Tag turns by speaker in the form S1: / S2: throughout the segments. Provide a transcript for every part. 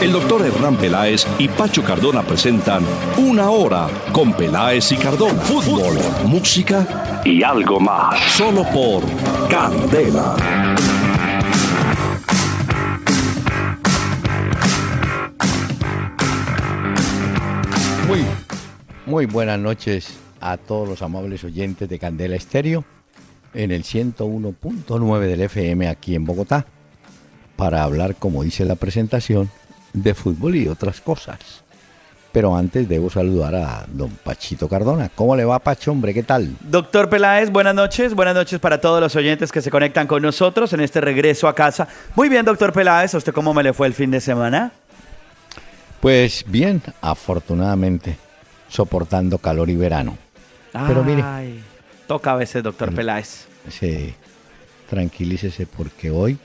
S1: El doctor Hernán Peláez y Pacho Cardona presentan Una Hora con Peláez y Cardona. Fútbol, música y algo más. Solo por Candela.
S2: Muy, muy buenas noches a todos los amables oyentes de Candela Estéreo en el 101.9 del FM aquí en Bogotá para hablar, como dice la presentación, de fútbol y otras cosas. Pero antes debo saludar a don Pachito Cardona. ¿Cómo le va, Pacho, hombre? ¿Qué tal?
S3: Doctor Peláez, buenas noches. Buenas noches para todos los oyentes que se conectan con nosotros en este regreso a casa. Muy bien, doctor Peláez. ¿A usted cómo me le fue el fin de semana?
S2: Pues bien, afortunadamente, soportando calor y verano. Pero mire.
S3: Toca a veces, doctor Peláez.
S2: Sí, tranquilícese porque hoy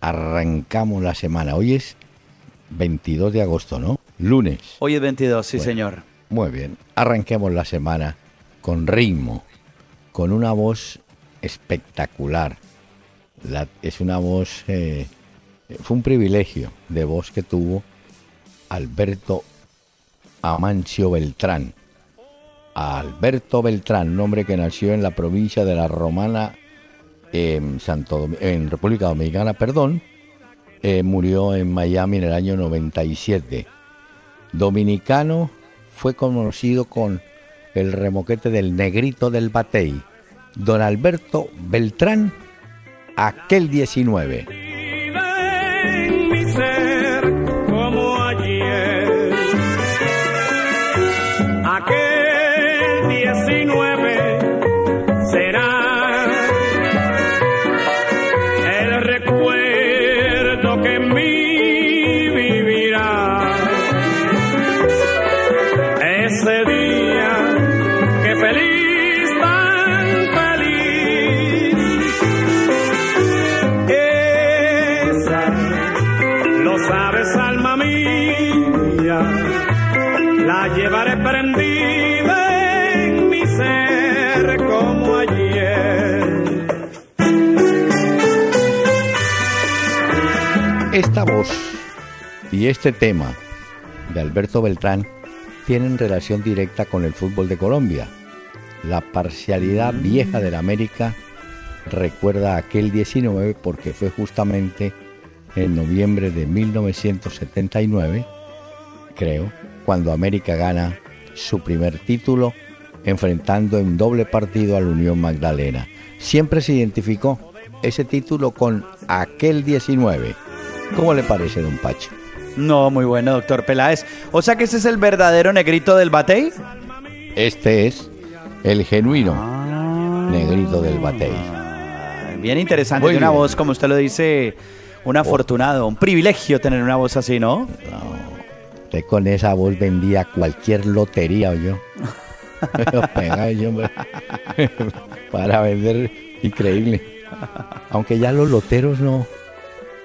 S2: arrancamos la semana. Hoy es 22 de agosto, ¿no? Lunes.
S3: Hoy es 22, sí,
S2: Bueno.
S3: señor.
S2: Muy bien. Arranquemos la semana con ritmo, con una voz espectacular. La- es una voz, eh, fue un privilegio de voz que tuvo Alberto Amancio Beltrán. Alberto Beltrán, un hombre que nació en la provincia de la Romana, en, Santo, en República Dominicana, perdón, eh, murió en Miami en el año 97 dominicano, fue conocido con el remoquete del negrito del Batey, don Alberto Beltrán, aquel 19. Esta voz y este tema de Alberto Beltrán tienen relación directa con el fútbol de Colombia. La parcialidad vieja de la América recuerda aquel 19 porque fue justamente en noviembre de 1979, creo, cuando América gana su primer título enfrentando en doble partido a la Unión Magdalena. Siempre se identificó ese título con aquel 19. ¿Cómo le parece, don Pacho?
S3: No, muy bueno, doctor Peláez. O sea que ese es el verdadero negrito del Batey.
S2: Este es el genuino
S3: Ah.
S2: negrito del Batey.
S3: Bien interesante, una voz, como usted lo dice, un afortunado, un privilegio tener una voz así, ¿no?
S2: Usted con esa voz vendía cualquier lotería. Pegaba yo. Para vender, increíble. Aunque ya los loteros no.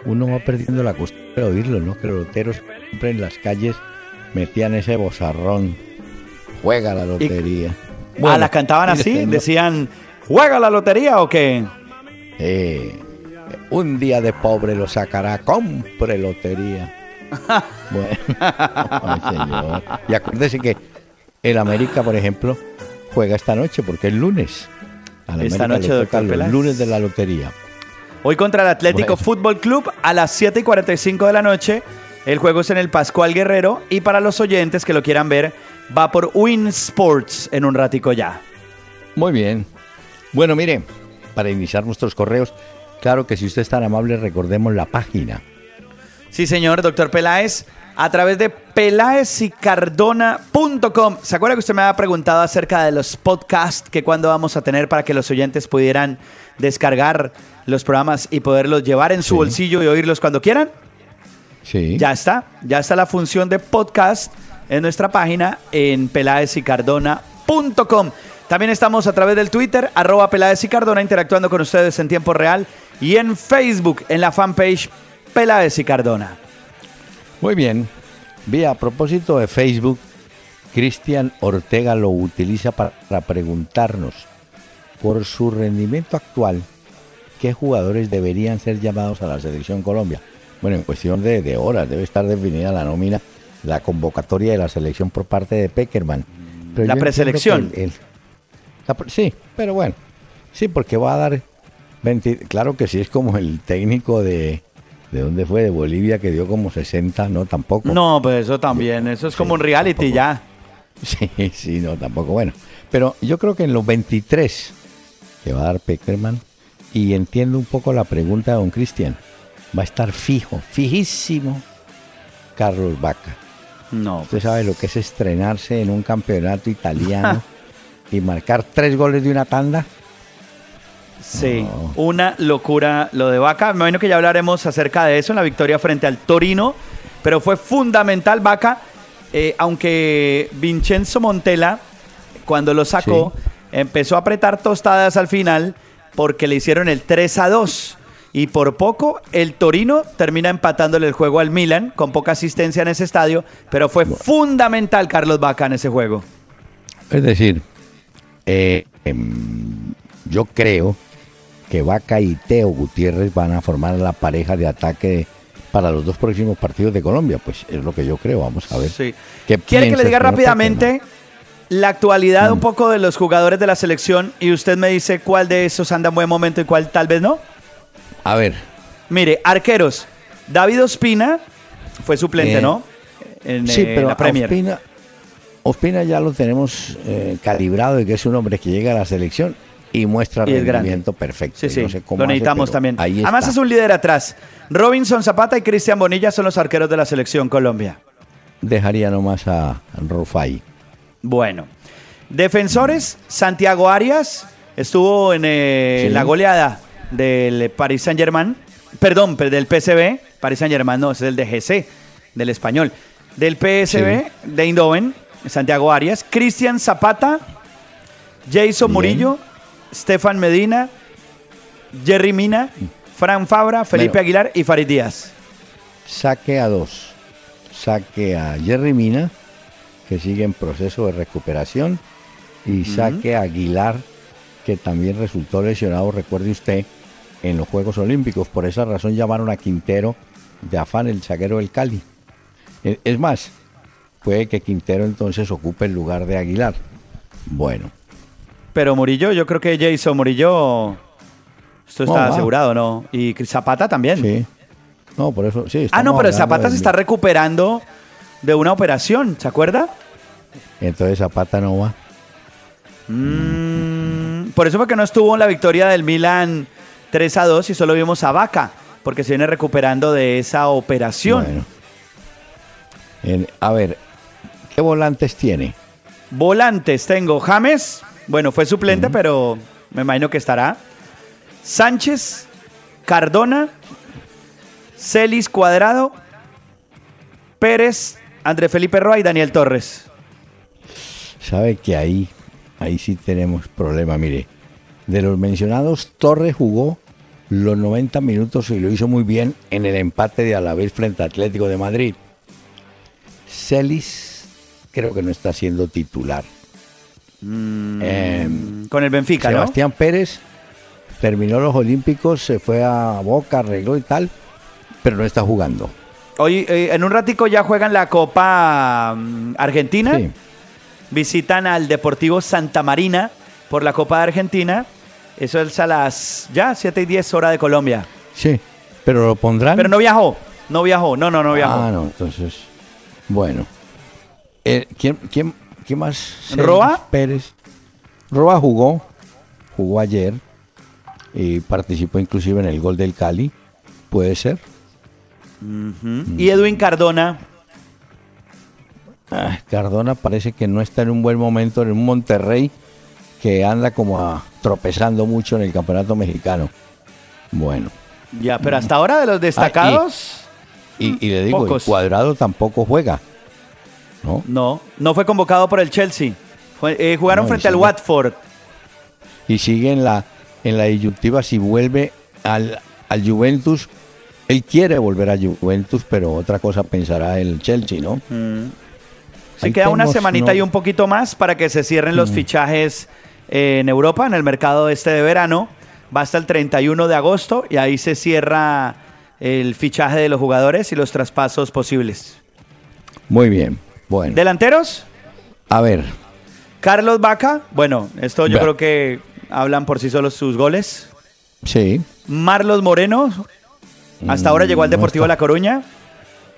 S2: Uno va perdiendo la costumbre de oírlo, ¿no? Que los loteros siempre en las calles metían ese bozarrón. Juega la lotería.
S3: ah, la cantaban así, decían, ¿juega la lotería o qué?
S2: Eh, un día de pobre lo sacará, compre lotería. bueno, señor. Y acuérdese que el América, por ejemplo, juega esta noche porque es lunes.
S3: Esta
S2: América
S3: noche,
S2: toca los lunes de la lotería.
S3: Hoy contra el Atlético
S2: Bueno.
S3: Fútbol Club a las 7 y 45 de la noche. El juego es en el Pascual Guerrero y para los oyentes que lo quieran ver, va por Win Sports en un ratico ya.
S2: Muy bien. Bueno, mire, para iniciar nuestros correos, claro que si usted es tan amable, recordemos la página.
S3: Sí, señor, doctor Peláez, a través de peláezicardona.com. ¿Se acuerda que usted me había preguntado acerca de los podcasts que cuándo vamos a tener para que los oyentes pudieran descargar los programas y poderlos llevar en su
S2: Sí.
S3: bolsillo y oírlos cuando quieran?
S2: Sí.
S3: Ya está, ya está la función de podcast en nuestra página en peláezicardona.com. También estamos a través del Twitter, arroba Peláez y Cardona, interactuando con ustedes en tiempo real. Y en Facebook, en la fanpage Peláez y Cardona.
S2: Muy bien. Vi a propósito de Facebook, Cristian Ortega lo utiliza para preguntarnos por su rendimiento actual, qué jugadores deberían ser llamados a la selección Colombia. Bueno, en cuestión de, horas debe estar definida la nómina, la convocatoria de la selección por parte de Peckerman.
S3: la preselección.
S2: sí, pero bueno, sí, porque va a dar 20, claro que sí es como el técnico de, ¿De dónde fue? De Bolivia que dio como 60, no, tampoco.
S3: No, pues eso también, eso es como un reality ya.
S2: Sí, sí, no, tampoco. Bueno, pero yo creo que en los 23 que va a dar Peckerman, y entiendo un poco la pregunta de don Cristian, va a estar fijo, fijísimo Carlos Vaca.
S3: No.
S2: Usted sabe lo que es estrenarse en un campeonato italiano y marcar tres goles de una tanda.
S3: Sí, una locura lo de Vaca. Me imagino que ya hablaremos acerca de eso en la victoria frente al Torino, pero fue fundamental Vaca, eh, aunque Vincenzo Montella, cuando lo sacó, empezó a apretar tostadas al final porque le hicieron el 3 a 2. Y por poco el Torino termina empatándole el juego al Milan con poca asistencia en ese estadio, pero fue fundamental Carlos Vaca en ese juego.
S2: Es decir, eh, em, yo creo que Vaca y Teo Gutiérrez van a formar la pareja de ataque para los dos próximos partidos de Colombia. Pues es lo que yo creo. Vamos a ver.
S3: ¿Quiere que le diga rápidamente la actualidad un mm. poco de los jugadores de la selección y usted me dice cuál de esos anda en buen momento y cuál tal vez no?
S2: A ver.
S3: Mire, arqueros. David Ospina fue suplente, eh, ¿no?
S2: En sí, pero la Premier. Ospina, Ospina, ya lo tenemos eh, calibrado y que es un hombre que llega a la selección y muestra rendimiento perfecto.
S3: Sí, sí, lo necesitamos también. Además es un líder atrás. Robinson Zapata y Cristian Bonilla son los arqueros de la selección Colombia.
S2: Dejaría nomás a Rufai.
S3: Bueno, defensores, Santiago Arias estuvo en eh, la goleada del Paris Saint Germain, perdón, del PSV, Paris Saint Germain no, es el de GC, del español, del PSV de Eindhoven, Santiago Arias, Cristian Zapata, Jason Murillo, Stefan Medina, Jerry Mina, Fran Fabra, Felipe Aguilar y Farid Díaz.
S2: Saque a dos. Saque a Jerry Mina que sigue en proceso de recuperación, y Saque Aguilar, que también resultó lesionado, recuerde usted, en los Juegos Olímpicos. Por esa razón llamaron a Quintero de afán el zaguero del Cali. E, es más, puede que Quintero entonces ocupe el lugar de Aguilar. Bueno.
S3: Pero Murillo, yo creo que Jason Murillo, esto está asegurado, ¿no? Y Zapata también.
S2: Sí. No, por eso, sí.
S3: Ah, no, pero Zapata se está recuperando de una operación, ¿se acuerda?
S2: Entonces Zapata no va.
S3: Mm, por eso fue que no estuvo en la victoria del Milan 3 a 2 y solo vimos a Vaca, porque se viene recuperando de esa operación.
S2: Bueno. a ver, ¿qué volantes tiene?
S3: Volantes tengo James, bueno, fue suplente, pero me imagino que estará. Sánchez, Cardona, Celis Cuadrado, Pérez, André Felipe Roa y Daniel Torres.
S2: Sabe que ahí, ahí sí tenemos problema. Mire, de los mencionados, Torres jugó los 90 minutos y lo hizo muy bien en el empate de Alavés frente a Atlético de Madrid. Celis creo que no está siendo titular.
S3: Mm, em, con el Benfica,
S2: Sebastián Pérez terminó los Olímpicos, se fue a Boca, arregló y tal, pero no está jugando.
S3: Hoy, eh, en un ratico ya juegan la Copa mm, Argentina. Visitan al Deportivo Santa Marina por la Copa de Argentina. Eso es a las ya 7 y 10 horas de Colombia.
S2: Sí, pero lo pondrán.
S3: Pero no viajó, no viajó, no, no, no viajó.
S2: Ah, no, entonces, bueno. Eh, ¿quién, quién, quién más?
S3: ¿Roa?
S2: Pérez. Roa jugó, jugó ayer y participó inclusive en el gol del Cali. Puede ser.
S3: Y Edwin Cardona.
S2: Ah, Cardona parece que no está en un buen momento en un Monterrey que anda como tropezando mucho en el campeonato mexicano. Bueno.
S3: Ya, pero hasta ahora de los destacados.
S2: y, le digo, el cuadrado tampoco juega. ¿No?
S3: No, no fue convocado por el Chelsea. Eh, jugaron frente al Watford.
S2: Y sigue en la, en la disyuntiva si vuelve al, al Juventus. Él quiere volver a Juventus, pero otra cosa pensará el Chelsea, ¿no?
S3: Mm. Se queda una semanita y un poquito más para que se cierren los mm. fichajes en Europa, en el mercado este de verano. Va hasta el 31 de agosto y ahí se cierra el fichaje de los jugadores y los traspasos posibles.
S2: Muy bien. Bueno.
S3: ¿Delanteros?
S2: A ver.
S3: Carlos Vaca. Bueno, esto yo creo que hablan por sí solos sus goles.
S2: Sí.
S3: Marlos Moreno. Hasta ahora llegó al mm, Deportivo La Coruña.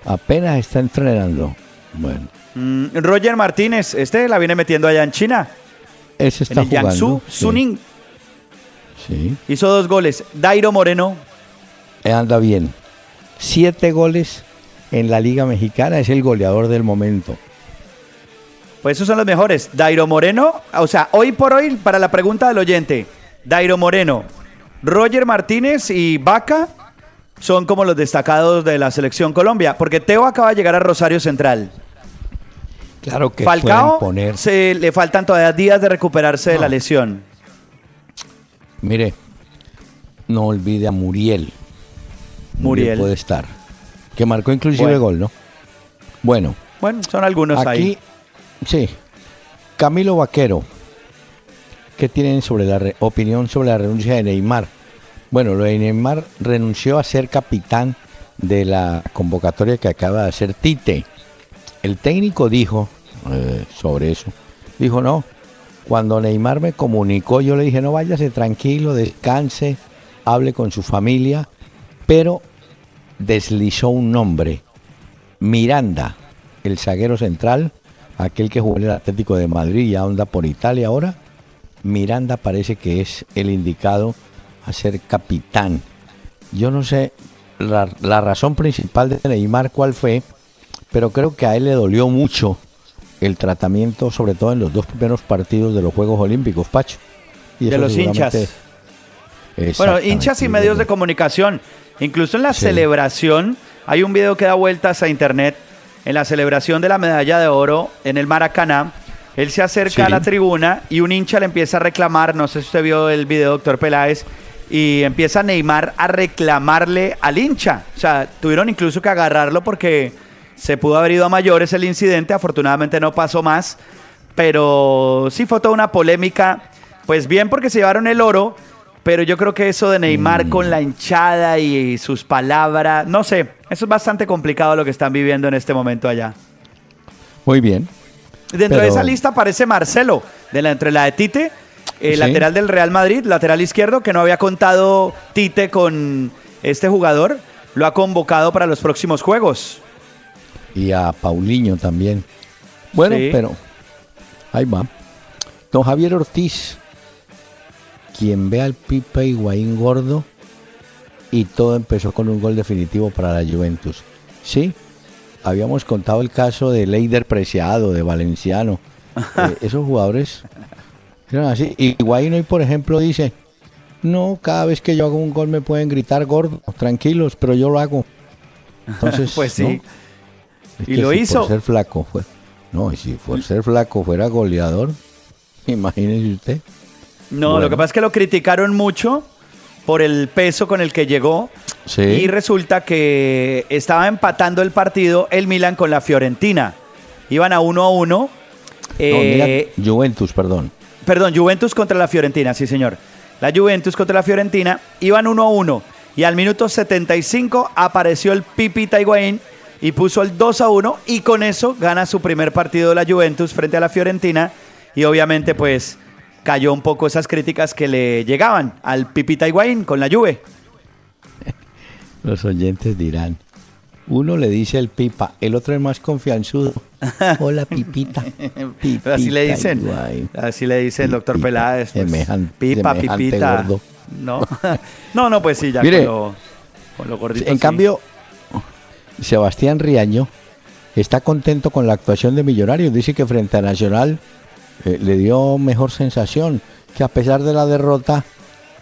S2: Apenas está entrenando. Bueno.
S3: Mm, Roger Martínez, este la viene metiendo allá en China.
S2: Ese está en el jugando.
S3: Suning. Sí. Hizo dos goles. Dairo Moreno.
S2: Eh, anda bien. Siete goles en la Liga Mexicana. Es el goleador del momento.
S3: Pues esos son los mejores. Dairo Moreno, o sea, hoy por hoy, para la pregunta del oyente, Dairo Moreno, Roger Martínez y Vaca son como los destacados de la selección Colombia, porque Teo acaba de llegar a Rosario Central.
S2: Claro que
S3: Falcao poner... se, le faltan todavía días de recuperarse de la lesión.
S2: Mire, no olvide a Muriel. Muriel. puede estar. Que marcó inclusive gol, ¿no? Bueno.
S3: Bueno, son algunos
S2: aquí,
S3: ahí.
S2: Sí. Camilo Vaquero. ¿Qué tienen sobre la opinión sobre la renuncia de Neymar? Bueno, lo de Neymar renunció a ser capitán de la convocatoria que acaba de hacer Tite. El técnico dijo eh, sobre eso, dijo no, cuando Neymar me comunicó yo le dije no váyase tranquilo, descanse, hable con su familia, pero deslizó un nombre, Miranda, el zaguero central, aquel que jugó en el Atlético de Madrid y anda por Italia ahora, Miranda parece que es el indicado a ser capitán. Yo no sé la, la razón principal de Neymar cuál fue, pero creo que a él le dolió mucho el tratamiento, sobre todo en los dos primeros partidos de los Juegos Olímpicos, Pacho.
S3: Y de los hinchas. Bueno, hinchas y medios de comunicación. Incluso en la celebración, hay un video que da vueltas a internet, en la celebración de la medalla de oro en el Maracaná, él se acerca a la tribuna y un hincha le empieza a reclamar, no sé si usted vio el video, doctor Peláez, y empieza Neymar a reclamarle al hincha. O sea, tuvieron incluso que agarrarlo porque se pudo haber ido a mayores el incidente, afortunadamente no pasó más, pero sí fue toda una polémica. Pues bien porque se llevaron el oro, pero yo creo que eso de Neymar mm. con la hinchada y sus palabras, no sé, eso es bastante complicado lo que están viviendo en este momento allá.
S2: Muy bien.
S3: Dentro de esa lista aparece Marcelo, de la, entre la de Tite, el lateral del Real Madrid, lateral izquierdo, que no había contado Tite con este jugador, lo ha convocado para los próximos juegos
S2: y a Paulinho también. Bueno, pero ahí va. Don Javier Ortiz, quien ve al Pipe Higuaín gordo y todo empezó con un gol definitivo para la Juventus. Sí, habíamos contado el caso de Leider Preciado, de Valenciano. Eh, esos jugadores así. Higuaín hoy, por ejemplo, dice, no, cada vez que yo hago un gol me pueden gritar gordo, tranquilos, pero yo lo hago. Entonces,
S3: pues sí
S2: y lo hizo. Por ser flaco fue. No, y si por ser flaco fuera goleador, imagínese usted.
S3: No, lo que pasa es que lo criticaron mucho por el peso con el que llegó. Sí. Y resulta que estaba empatando el partido el Milan con la Fiorentina. Iban a uno a uno.
S2: Eh, Juventus, perdón.
S3: Perdón, Juventus contra la Fiorentina, sí señor. La Juventus contra la Fiorentina. Iban uno a uno. Y al minuto 75 apareció el Pipi Higuaín y puso el 2 a 1 y con eso gana su primer partido de la Juventus frente a la Fiorentina y obviamente pues cayó un poco esas críticas que le llegaban al Pipita Higuaín con la Juve.
S2: Los oyentes dirán, uno le dice el pipa, el otro es más confianzudo. Hola, pipita.
S3: así le dicen. Así le dice el doctor Peláez. Pues, pipa, pipita. No. no, no, pues sí, ya con, lo, con lo gordito.
S2: En cambio, Sebastián Riaño está contento con la actuación de Millonarios. Dice que frente a Nacional eh, le dio mejor sensación, que a pesar de la derrota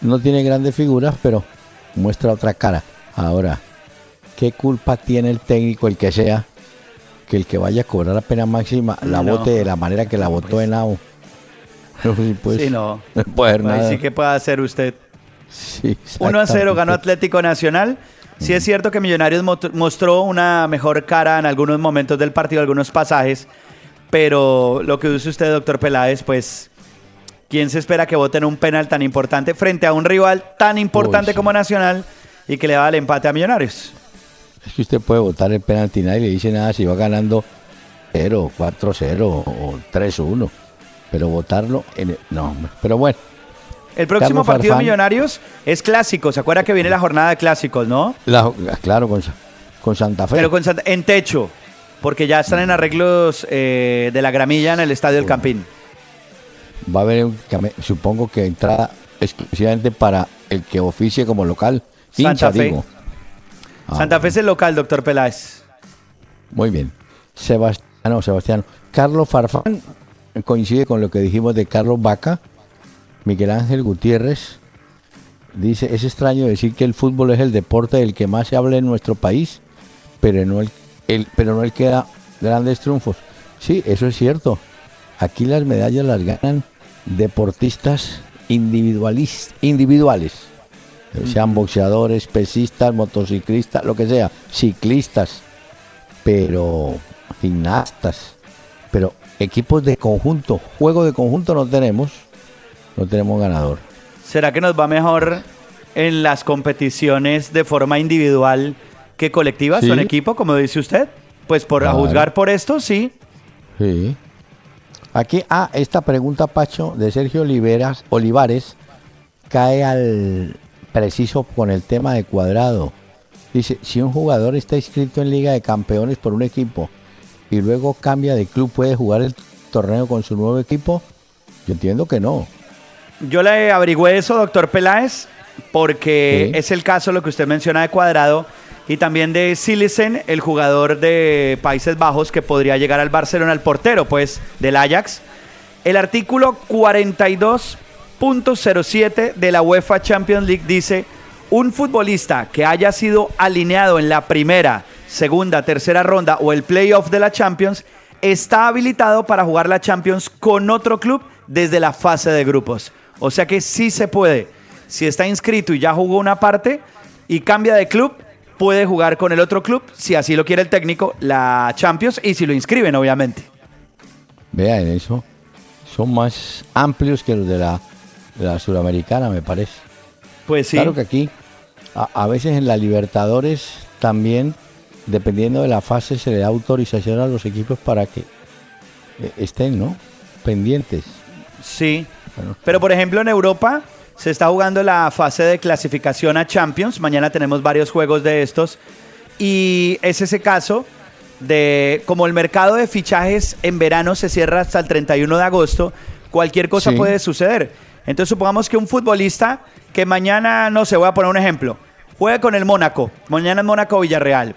S2: no tiene grandes figuras, pero muestra otra cara. Ahora, ¿qué culpa tiene el técnico, el que sea, que el que vaya a cobrar la pena máxima la vote de la manera que la votó en AO?
S3: pues, sí, no.
S2: no puede.
S3: Sí que puede hacer usted.
S2: Sí,
S3: 1 a 0 ganó Atlético Nacional. Sí es cierto que Millonarios mostró una mejor cara en algunos momentos del partido, algunos pasajes, pero lo que dice usted, doctor Peláez, pues, ¿quién se espera que voten un penal tan importante frente a un rival tan importante como Nacional y que le da el empate a Millonarios?
S2: Es que usted puede votar el penalti, nadie le dice nada si va ganando 0, 4-0 o 3-1, pero votarlo, en no, pero bueno.
S3: El próximo partido de Millonarios es clásico. ¿Se acuerda que viene la jornada de clásicos, no?
S2: claro, con, con, Santa Fe.
S3: Pero con en techo, porque ya están en arreglos eh, de la gramilla en el Estadio del Campín.
S2: Va a haber, supongo que entrada exclusivamente para el que oficie como local.
S3: Santa Fe. Ah, Santa Fe es el local, doctor Peláez.
S2: Muy bien. Sebastián, Sebastián. Carlos Farfán coincide con lo que dijimos de Carlos Vaca Miguel Ángel Gutiérrez dice, es extraño decir que el fútbol es el deporte del que más se habla en nuestro país, pero no el, pero no el que da grandes triunfos. Sí, eso es cierto. Aquí las medallas las ganan deportistas individuales, sean boxeadores, pesistas, motociclistas, lo que sea, ciclistas, pero gimnastas, pero equipos de conjunto, juego de conjunto no tenemos no tenemos ganador.
S3: ¿Será que nos va mejor en las competiciones de forma individual que colectiva, son equipo, como dice usted? Pues por juzgar por esto, sí.
S2: Sí. Aquí, ah, esta pregunta, Pacho, de Sergio Oliveras, Olivares, cae al preciso con el tema de cuadrado. Dice, si un jugador está inscrito en Liga de Campeones por un equipo y luego cambia de club, ¿puede jugar el torneo con su nuevo equipo? Yo entiendo que no.
S3: Yo le averigüé eso, doctor Peláez, porque es el caso lo que usted menciona de Cuadrado y también de Silicen, el jugador de Países Bajos que podría llegar al Barcelona, al portero, pues, del Ajax. El artículo 42.07 de la UEFA Champions League dice, un futbolista que haya sido alineado en la primera, segunda, tercera ronda o el playoff de la Champions, está habilitado para jugar la Champions con otro club desde la fase de grupos. O sea que sí se puede. Si está inscrito y ya jugó una parte y cambia de club, puede jugar con el otro club, si así lo quiere el técnico, la Champions y si lo inscriben, obviamente.
S2: Vean eso. Son más amplios que los de la, la Suramericana, me parece.
S3: Pues sí.
S2: Claro que aquí, a, veces en la Libertadores también, dependiendo de la fase, se le da autorización a los equipos para que eh, estén, ¿no? Pendientes.
S3: Sí, pero por ejemplo en Europa se está jugando la fase de clasificación a Champions. Mañana tenemos varios juegos de estos. Y es ese caso de como el mercado de fichajes en verano se cierra hasta el 31 de agosto, cualquier cosa puede suceder. Entonces supongamos que un futbolista que mañana, no sé, voy a poner un ejemplo, juegue con el Mónaco, mañana en Mónaco Villarreal,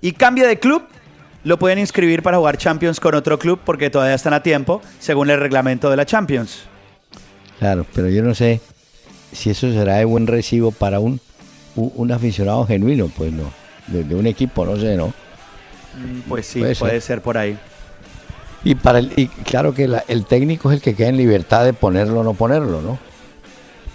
S3: y cambie de club, lo pueden inscribir para jugar Champions con otro club porque todavía están a tiempo, según el reglamento de la Champions.
S2: Claro, pero yo no sé si eso será de buen recibo para un, un, aficionado genuino, pues no, de, un equipo, no sé, ¿no?
S3: Mm, pues sí, puede, ser. por ahí.
S2: Y para el, y claro que el técnico es el que queda en libertad de ponerlo o no ponerlo, ¿no?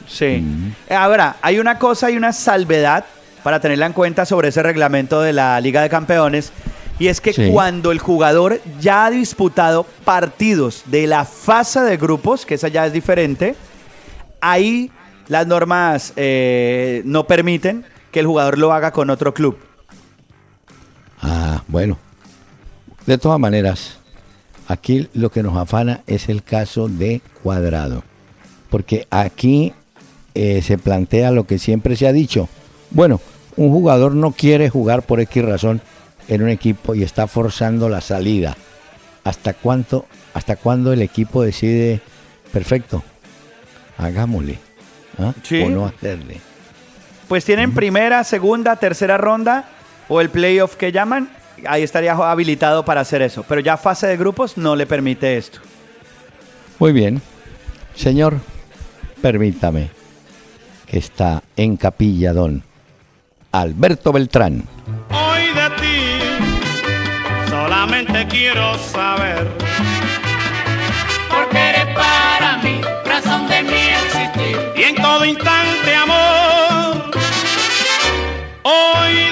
S3: Sí. Mm. Ahora, hay una cosa y una salvedad para tenerla en cuenta sobre ese reglamento de la Liga de Campeones. Y es que cuando el jugador ya ha disputado partidos de la fase de grupos, que esa ya es diferente, ahí las normas eh, no permiten que el jugador lo haga con otro club.
S2: Ah, bueno. De todas maneras, aquí lo que nos afana es el caso de Cuadrado. Porque aquí eh, se plantea lo que siempre se ha dicho. Bueno, un jugador no quiere jugar por X razón en un equipo y está forzando la salida. ¿Hasta cuánto, hasta cuándo el equipo decide, perfecto, hagámosle? ¿ah? O no hacerle.
S3: Pues tienen primera, segunda, tercera ronda o el playoff que llaman, ahí estaría habilitado para hacer eso. Pero ya fase de grupos no le permite esto.
S2: Muy bien. Señor, permítame que está en capilla don Alberto Beltrán.
S4: Hoy de ti solamente quiero saber.
S5: Porque eres para mí
S4: en todo instante amor. Hoy de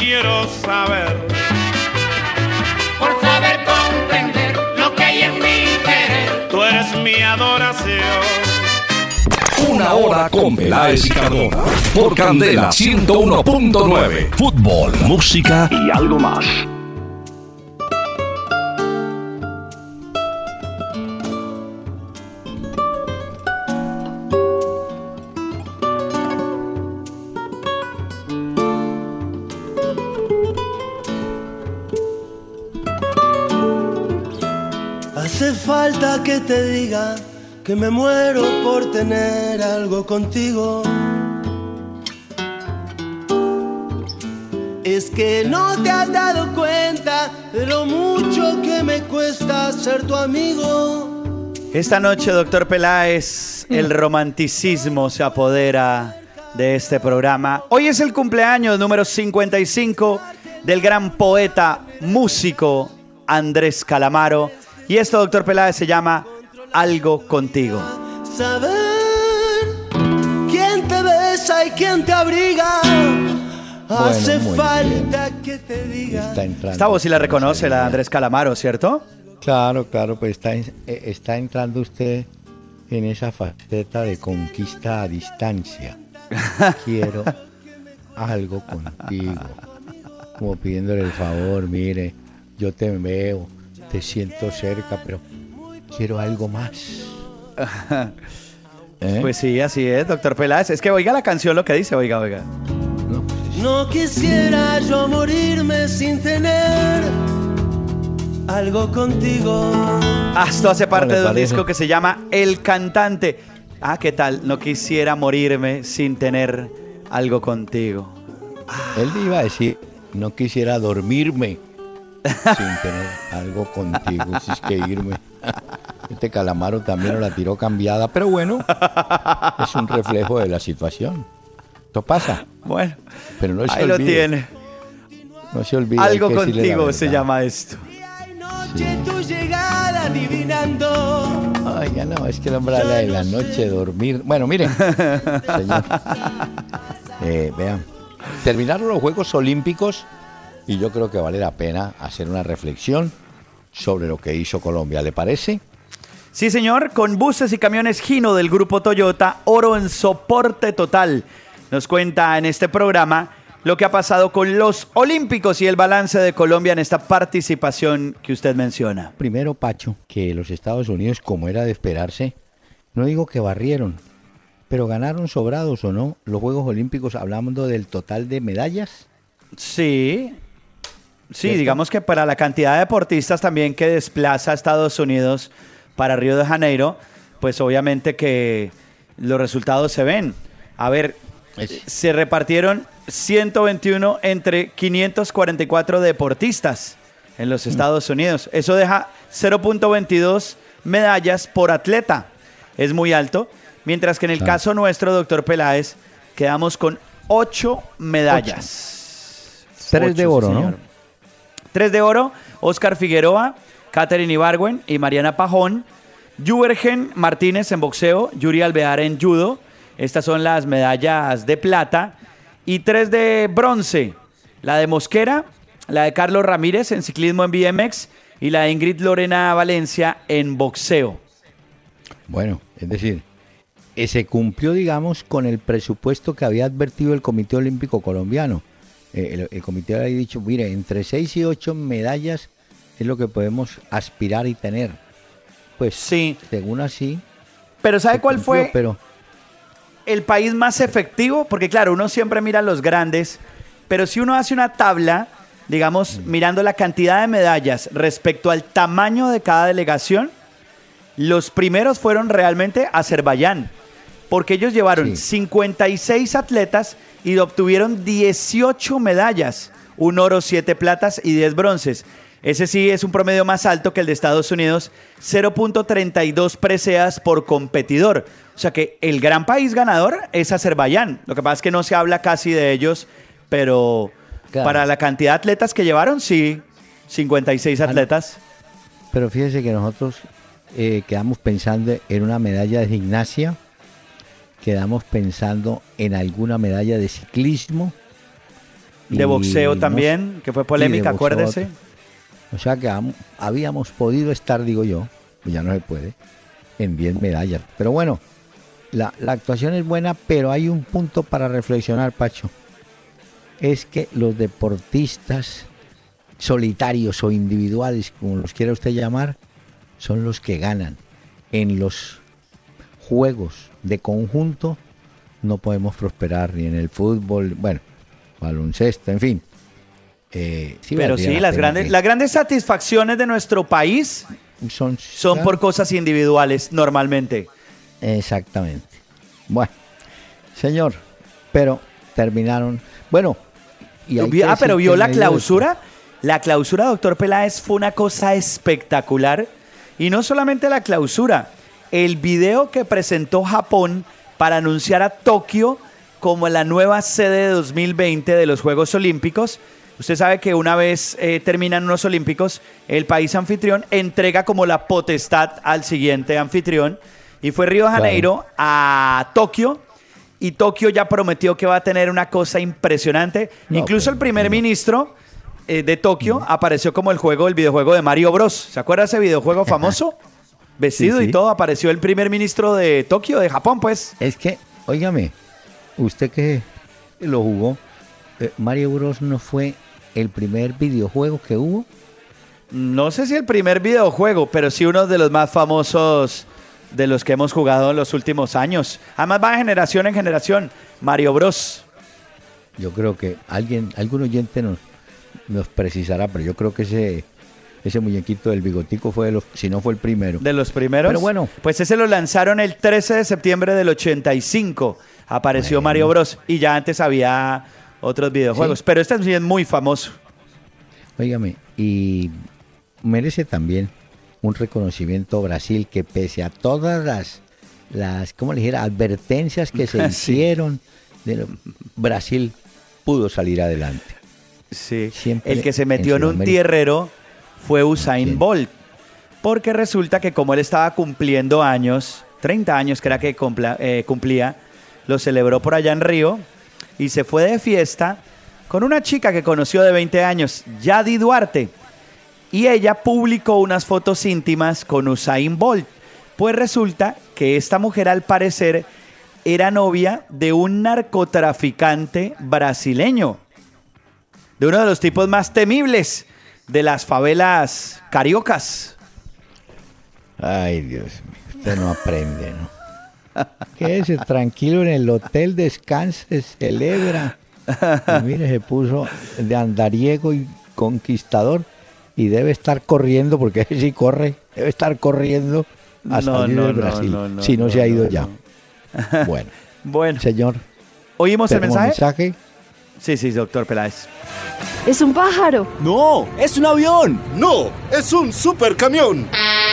S4: quiero saber.
S5: Por saber comprender lo que hay en mi querer.
S4: Tú eres mi adoración.
S1: Una hora con Peláez y Cardona. Por Candela 101.9. Fútbol, música y algo más.
S6: Falta que te diga que me muero por tener algo contigo. Es que no te has dado cuenta de lo mucho que me cuesta ser tu amigo.
S3: Esta noche, doctor Peláez, el romanticismo se apodera de este programa. Hoy es el cumpleaños número 55 del gran poeta, músico Andrés Calamaro. Y esto, doctor Peláez, se llama Algo contigo.
S6: Saber quién te besa y quién te abriga. Hace falta que te diga.
S2: Está entrando.
S3: Esta voz sí la reconoce, la de Andrés Calamaro, ¿cierto?
S2: Claro, claro, pues está, en- eh, está entrando usted en esa faceta de conquista a distancia. Quiero algo contigo. Como pidiéndole el favor, mire, yo te veo, te siento cerca, pero quiero algo más. ¿Eh?
S3: Pues sí, así es, doctor Peláez. Es que oiga la canción lo que dice, oiga, oiga.
S2: No, pues es-
S6: No quisiera yo morirme sin tener algo contigo.
S3: Ah, esto hace parte
S2: ¿Cómo le
S3: de un
S2: parece?
S3: disco que se llama El Cantante. Ah, ¿qué tal? No quisiera morirme sin tener algo contigo.
S2: Él iba a decir, no quisiera dormirme sin tener algo contigo, si es que irme. Este calamaro también nos la tiró cambiada, pero bueno, es un reflejo de la situación. Esto pasa,
S3: Bueno,
S2: pero no se
S3: ahí lo
S2: olvide.
S3: tiene.
S2: No se olvide.
S3: Algo contigo se llama esto.
S6: Noche tu llegada adivinando.
S2: No, es que el hombre habla de la noche, dormir. Bueno, miren, señor. Eh, vean, terminaron los Juegos Olímpicos y yo creo que vale la pena hacer una reflexión sobre lo que hizo Colombia. ¿Le parece?
S3: Sí, señor, con buses y camiones Gino del grupo Toyota, oro en soporte total. Nos cuenta en este programa lo que ha pasado con los Olímpicos y el balance de Colombia en esta participación que usted menciona.
S2: Primero, Pacho, que los Estados Unidos, como era de esperarse, no digo que barrieron, pero ganaron sobrados o no los Juegos Olímpicos, hablando del total de medallas.
S3: Sí. Sí,
S2: ¿Cierto?
S3: digamos que para la cantidad de deportistas también que desplaza a Estados Unidos para Río de Janeiro, pues obviamente que los resultados se ven. A ver,
S2: Es-
S3: se repartieron 121 entre 544 deportistas en los Estados Unidos. Eso deja 0.22 medallas por atleta. Es muy alto. Mientras que en el
S2: Claro.
S3: caso nuestro, doctor Peláez, quedamos con 8 medallas.
S2: Tres de
S3: Ocho,
S2: oro.
S3: Tres de oro, Oscar Figueroa, Catherine Ibargüen y Mariana Pajón. Juergen Martínez en boxeo, Yuri Alvear en judo. Estas son las medallas de plata. Y tres de bronce, la de Mosquera, la de Carlos Ramírez en ciclismo en BMX y la de Ingrid Lorena Valencia en boxeo.
S2: Bueno, es decir, eh, se cumplió, digamos, con el presupuesto que había advertido el Comité Olímpico Colombiano. Eh, el, el comité había dicho, mire, entre 6 y 8 medallas es lo que podemos aspirar y tener. Pues,
S3: Sí.
S2: según así,
S3: Pero ¿sabe cuál
S2: cumplió,
S3: fue
S2: Pero
S3: el país más efectivo? Porque claro, uno siempre mira a los grandes, pero si uno hace una tabla, digamos, mirando la cantidad de medallas respecto al tamaño de cada delegación, los primeros fueron realmente Azerbaiyán, porque ellos llevaron
S2: Sí.
S3: 56 atletas y obtuvieron 18 medallas, un oro, 7 platas y 10 bronces. Ese sí es un promedio más alto que el de Estados Unidos, 0.32 preseas por competidor. O sea que el gran país ganador es Azerbaiyán. Lo que pasa es que no se habla casi de ellos, pero
S2: Claro.
S3: para la cantidad de atletas que llevaron, sí, 56 atletas.
S2: Pero fíjese que nosotros eh, quedamos pensando en una medalla de gimnasia, quedamos pensando en alguna medalla de ciclismo.
S3: De boxeo
S2: no-
S3: también, que fue polémica, acuérdese.
S2: O sea que habíamos podido estar, digo yo, pues ya no se puede, en 10 medallas. Pero bueno, la, la actuación es buena, pero hay un punto para reflexionar, Pacho. Es que los deportistas solitarios o individuales, como los quiera usted llamar, son los que ganan. En los juegos de conjunto no podemos prosperar ni en el fútbol, bueno, baloncesto, en fin. Eh, sí
S3: Pero sí,
S2: la
S3: las grandes,
S2: que-
S3: las grandes satisfacciones de nuestro país
S2: son,
S3: son por cosas individuales normalmente.
S2: Exactamente. Bueno, señor, pero terminaron. Bueno, y
S3: ah, pero vio la clausura. La clausura, doctor Peláez, fue una cosa espectacular. Y no solamente la clausura, el video que presentó Japón para anunciar a Tokio como la nueva sede de 2020 de los Juegos Olímpicos. Usted sabe que una vez eh, terminan unos Olímpicos, el país anfitrión entrega como la potestad al siguiente anfitrión. Y fue Río de
S2: Claro.
S3: Janeiro a Tokio. Y Tokio ya prometió que va a tener una cosa impresionante.
S2: No,
S3: Incluso
S2: pues,
S3: el primer
S2: no.
S3: ministro eh, de Tokio apareció como el juego, el videojuego de Mario Bros. ¿Se acuerda ese videojuego famoso? Vestido
S2: Sí,
S3: y todo, apareció el primer ministro de Tokio, de Japón, pues.
S2: Es que, óigame, usted que lo jugó, eh, Mario Bros. no fue el primer videojuego que hubo.
S3: No sé si el primer videojuego, pero sí uno de los más famosos de los que hemos jugado en los últimos años. Además va de generación en generación. Mario Bros.
S2: Yo creo que alguien, algún oyente nos, nos precisará, pero yo creo que ese, ese muñequito del bigotico fue de los, si no fue el primero.
S3: De los primeros.
S2: Pero bueno.
S3: Pues ese lo lanzaron el 13 de septiembre del 85. Apareció
S2: Bueno.
S3: Mario Bros. Y ya antes había otros videojuegos.
S2: Sí.
S3: Pero este sí es muy famoso.
S2: Óigame, y merece también un reconocimiento Brasil que pese a todas las, las ¿cómo le dijera? advertencias que se
S3: Sí.
S2: hicieron, de lo- Brasil pudo salir adelante.
S3: Sí.
S2: Siempre
S3: el que se metió en, un tierrero fue Usain. Bolt. Porque resulta que como él estaba cumpliendo años, 30 años que era que cumpla- eh, cumplía, lo celebró por allá en Río y se fue de fiesta con una chica que conoció de 20 años, Yadi Duarte. Y ella publicó unas fotos íntimas con Usain Bolt. Pues resulta que esta mujer al parecer era novia de un narcotraficante brasileño de uno de los tipos más temibles de las favelas cariocas.
S2: Ay, Dios mío, usted no aprende, ¿no? Quédese tranquilo en el hotel, descanse, celebra. Y mire, se puso de andariego y conquistador y debe estar corriendo, porque sí corre, debe estar corriendo a
S3: No,
S2: salir
S3: no,
S2: Brasil,
S3: no,
S2: si no, se ha ido ya.
S3: no.
S2: Bueno,
S3: Bueno,
S2: señor,
S3: ¿oímos el
S2: ¿tenemos
S3: mensaje?
S2: mensaje?
S3: Sí, sí, doctor Peláez.
S7: Es un pájaro.
S4: No, es un avión.
S8: No, es un supercamión.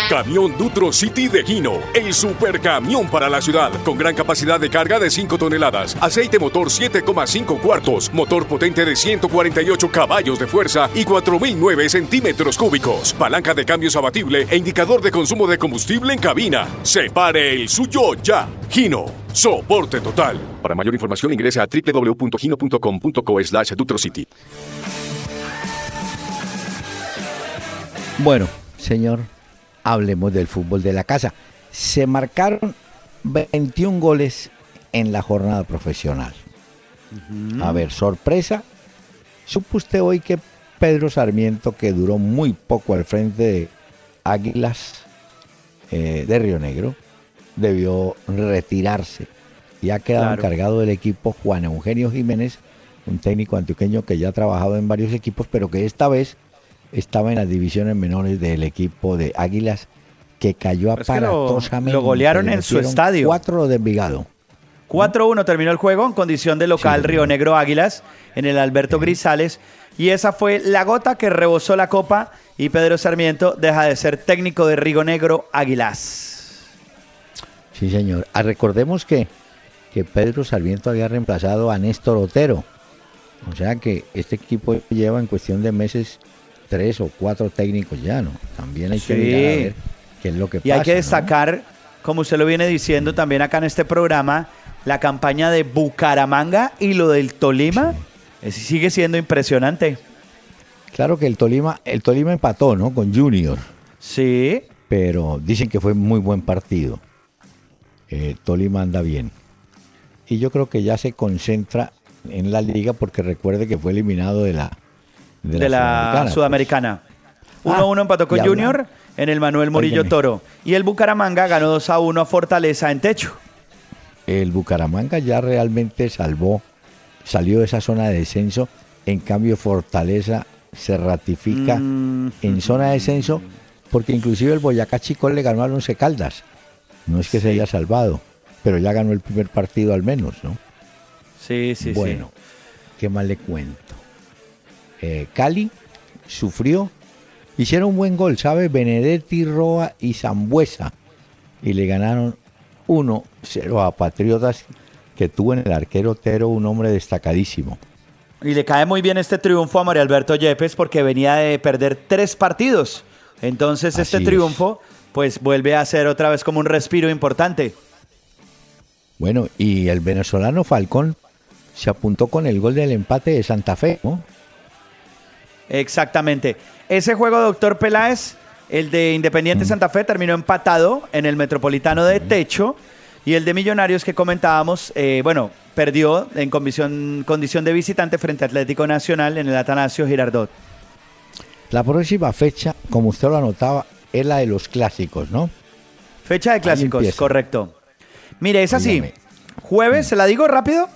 S9: Camión Dutro City de Gino, el supercamión para la ciudad, con gran capacidad de carga de 5 toneladas, aceite motor 7,5 cuartos, motor potente de 148 caballos de fuerza y 4.009 centímetros cúbicos, palanca de cambios abatible e indicador de consumo de combustible en cabina. Separe el suyo ya. Gino, soporte total. Para mayor información ingrese a www.gino.com.co slash Dutro City.
S2: Bueno, señor, hablemos del fútbol de la casa. Se marcaron 21 goles en la jornada profesional. A ver, sorpresa. ¿Supo usted hoy que Pedro Sarmiento, que duró muy poco al frente de Águilas eh, de Río Negro, debió retirarse? Y ha quedado
S3: Claro.
S2: encargado del equipo Juan Eugenio Jiménez, un técnico antioqueño que ya ha trabajado en varios equipos, pero que esta vez estaba en las divisiones menores del equipo de Águilas, que cayó
S3: Es que lo-
S2: aparatosamente.
S3: lo golearon
S2: Le
S3: en su estadio.
S2: Cuatro de Envigado.
S3: 4-1 terminó el juego en condición de local
S2: Sí,
S3: Río. Negro Águilas en el Alberto Grisales. Y esa fue la gota que rebosó la copa y Pedro Sarmiento deja de ser técnico de Río Negro Águilas.
S2: Sí, señor. Ah, recordemos que, que Pedro Sarmiento había reemplazado a Néstor Otero. O sea que este equipo lleva en cuestión de meses tres o cuatro técnicos ya, ¿no? También hay que
S3: Sí.
S2: mirar a ver Que es lo que
S3: y hay que destacar, como usted lo viene diciendo también acá en este programa, la campaña de Bucaramanga y lo del Tolima. sigue siendo impresionante.
S2: Claro que el Tolima, el Tolima empató, ¿no? Con Junior.
S3: Sí.
S2: Pero dicen que fue muy buen partido. Eh, Tolima anda bien. Y yo creo que ya se concentra en la liga porque recuerde que fue eliminado de la,
S3: de la, Sudamericana. 1-1 pues. ah, empató con Junior en el Manuel Murillo Toro. Y el Bucaramanga ganó 2 a 1 a Fortaleza en techo.
S2: El Bucaramanga ya realmente salvó, salió de esa zona de descenso. En cambio, Fortaleza se ratifica mm. en zona de descenso porque inclusive el Boyacá Chico le ganó a Once Caldas. No es que se haya salvado, pero ya ganó el primer partido al menos, ¿no?
S3: Sí, sí,
S2: bueno, ¿qué más le cuento? Eh, Cali sufrió, hicieron un buen gol, ¿sabe? Benedetti, Roa y Zambuesa. Y le ganaron 1-0 a Patriotas, que tuvo en el arquero Otero un hombre destacadísimo.
S3: Y le cae muy bien este triunfo a María Alberto Yepes porque venía de perder tres partidos. Entonces este triunfo pues vuelve a ser otra vez como un respiro importante.
S2: Bueno, y el venezolano Falcón se apuntó con el gol del empate de Santa Fe, ¿no?
S3: Exactamente. Ese juego, doctor Peláez, el de Independiente mm. Santa Fe, terminó empatado en el Metropolitano de Techo. Y el de Millonarios que comentábamos, eh, bueno, perdió en condición, condición de visitante frente a Atlético Nacional en el Atanasio Girardot.
S2: La próxima fecha, como usted lo anotaba, es la de los clásicos, ¿no?
S3: Fecha de clásicos, correcto. Mire, es así. Jueves, ¿se la digo rápido?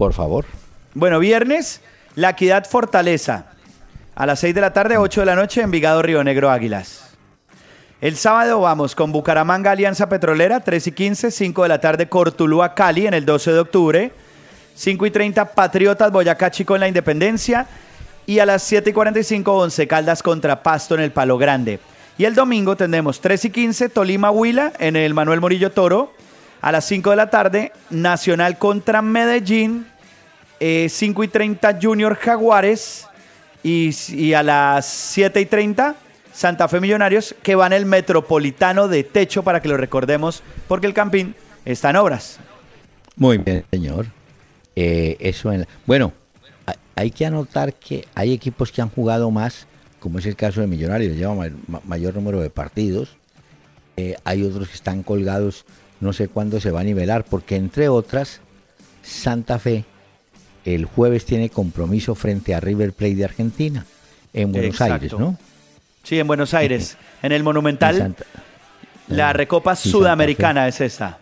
S2: Por favor.
S3: Bueno, viernes, La Equidad Fortaleza. A las 6 de la tarde, 8 de la noche, Envigado Río Negro Águilas. El sábado vamos con Bucaramanga Alianza Petrolera, 3 y 15, 5 de la tarde, Cortulúa Cali en el 12 de octubre. 5 y 30, Patriotas Boyacá Chico en la Independencia. Y a las 7 y 45, 11 Caldas contra Pasto en el Palo Grande. Y el domingo tendremos 3 y 15, Tolima Huila en el Manuel Morillo Toro. A las 5 de la tarde, Nacional contra Medellín. 5 eh, y 30, Junior Jaguares. Y, a las 7 y 30, Santa Fe Millonarios, que van el Metropolitano de Techo para que lo recordemos, porque el Campín está en obras.
S2: Muy bien, señor. Eh, eso en Bueno, hay que anotar que hay equipos que han jugado más, como es el caso de Millonarios, lleva mayor número de partidos. Eh, hay otros que están colgados no sé cuándo se va a nivelar, porque entre otras, Santa Fe el jueves tiene compromiso frente a River Plate de Argentina, en Buenos Aires, ¿no?
S3: Sí, en Buenos Aires, en el Monumental. la Recopa Sudamericana es esta.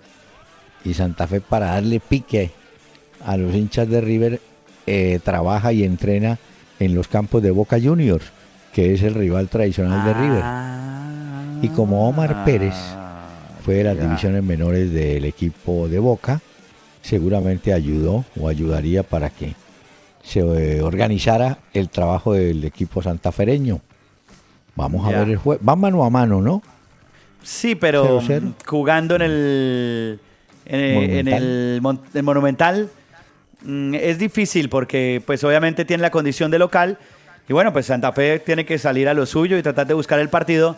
S2: Y Santa Fe para darle pique a los hinchas de River eh, trabaja y entrena en los campos de Boca Juniors, que es el rival tradicional de River. Y como Omar Pérez fue de las divisiones menores del equipo de Boca, seguramente ayudó o ayudaría para que se eh, organizara el trabajo del equipo santafereño. Vamos a ver el juego. Va mano a mano, ¿no?
S3: Sí, pero jugando en el, en, el, Monumental mm, es difícil porque pues obviamente tiene la condición de local y bueno, pues Santa Fe tiene que salir a lo suyo y tratar de buscar el partido